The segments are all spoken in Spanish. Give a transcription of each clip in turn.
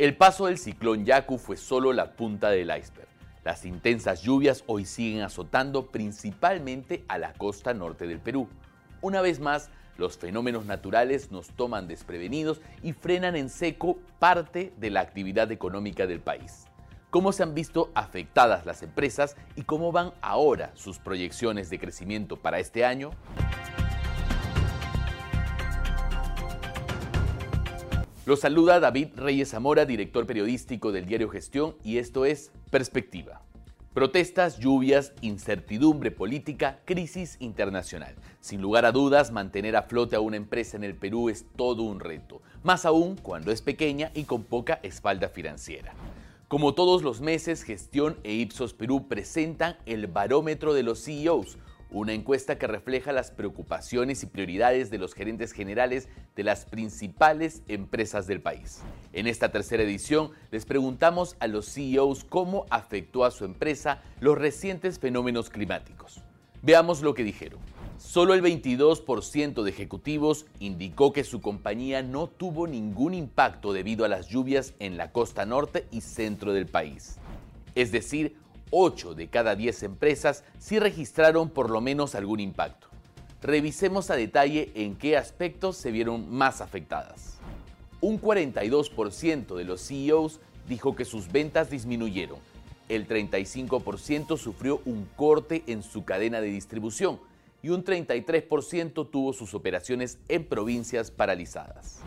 El paso del ciclón Yaku fue solo la punta del iceberg. Las intensas lluvias hoy siguen azotando principalmente a la costa norte del Perú. Una vez más, los fenómenos naturales nos toman desprevenidos y frenan en seco parte de la actividad económica del país. ¿Cómo se han visto afectadas las empresas y cómo van ahora sus proyecciones de crecimiento para este año? Los saluda David Reyes Zamora, director periodístico del diario Gestión, y esto es Perspectiva. Protestas, lluvias, incertidumbre política, crisis internacional. Sin lugar a dudas, mantener a flote a una empresa en el Perú es todo un reto, más aún cuando es pequeña y con poca espalda financiera. Como todos los meses, Gestión e Ipsos Perú presentan el barómetro de los CEOs, una encuesta que refleja las preocupaciones y prioridades de los gerentes generales de las principales empresas del país. En esta tercera edición les preguntamos a los CEOs cómo afectó a su empresa los recientes fenómenos climáticos. Veamos lo que dijeron. Solo el 22% de ejecutivos indicó que su compañía no tuvo ningún impacto debido a las lluvias en la costa norte y centro del país. Es decir, 8 de cada 10 empresas sí registraron por lo menos algún impacto. Revisemos a detalle en qué aspectos se vieron más afectadas. Un 42% de los CEOs dijo que sus ventas disminuyeron. El 35% sufrió un corte en su cadena de distribución y un 33% tuvo sus operaciones en provincias paralizadas.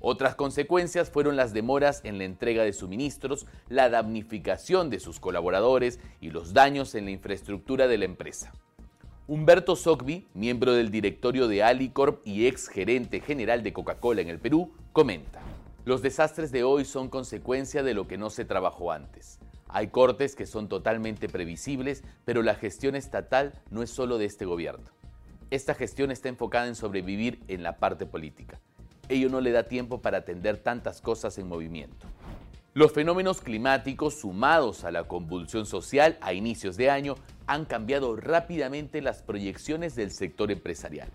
Otras consecuencias fueron las demoras en la entrega de suministros, la damnificación de sus colaboradores y los daños en la infraestructura de la empresa. Humberto Sogby, miembro del directorio de Alicorp y ex gerente general de Coca-Cola en el Perú, comenta, los desastres de hoy son consecuencia de lo que no se trabajó antes. Hay cortes que son totalmente previsibles, pero la gestión estatal no es solo de este gobierno. Esta gestión está enfocada en sobrevivir en la parte política ello no le da tiempo para atender tantas cosas en movimiento. Los fenómenos climáticos sumados a la convulsión social a inicios de año han cambiado rápidamente las proyecciones del sector empresarial.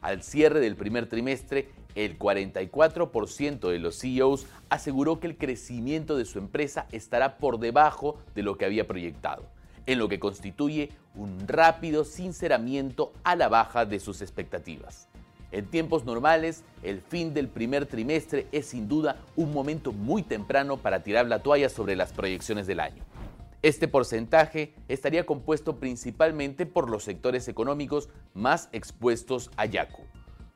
Al cierre del primer trimestre, el 44% de los CEOs aseguró que el crecimiento de su empresa estará por debajo de lo que había proyectado, en lo que constituye un rápido sinceramiento a la baja de sus expectativas. En tiempos normales, el fin del primer trimestre es sin duda un momento muy temprano para tirar la toalla sobre las proyecciones del año. Este porcentaje estaría compuesto principalmente por los sectores económicos más expuestos a Yaku.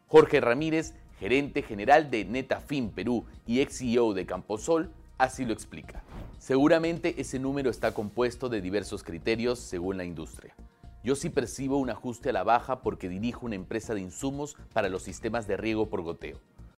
Jorge Ramírez, gerente general de Netafin Perú y ex CEO de Camposol, así lo explica. Seguramente ese número está compuesto de diversos criterios según la industria. Yo sí percibo un ajuste a la baja porque dirijo una empresa de insumos para los sistemas de riego por goteo.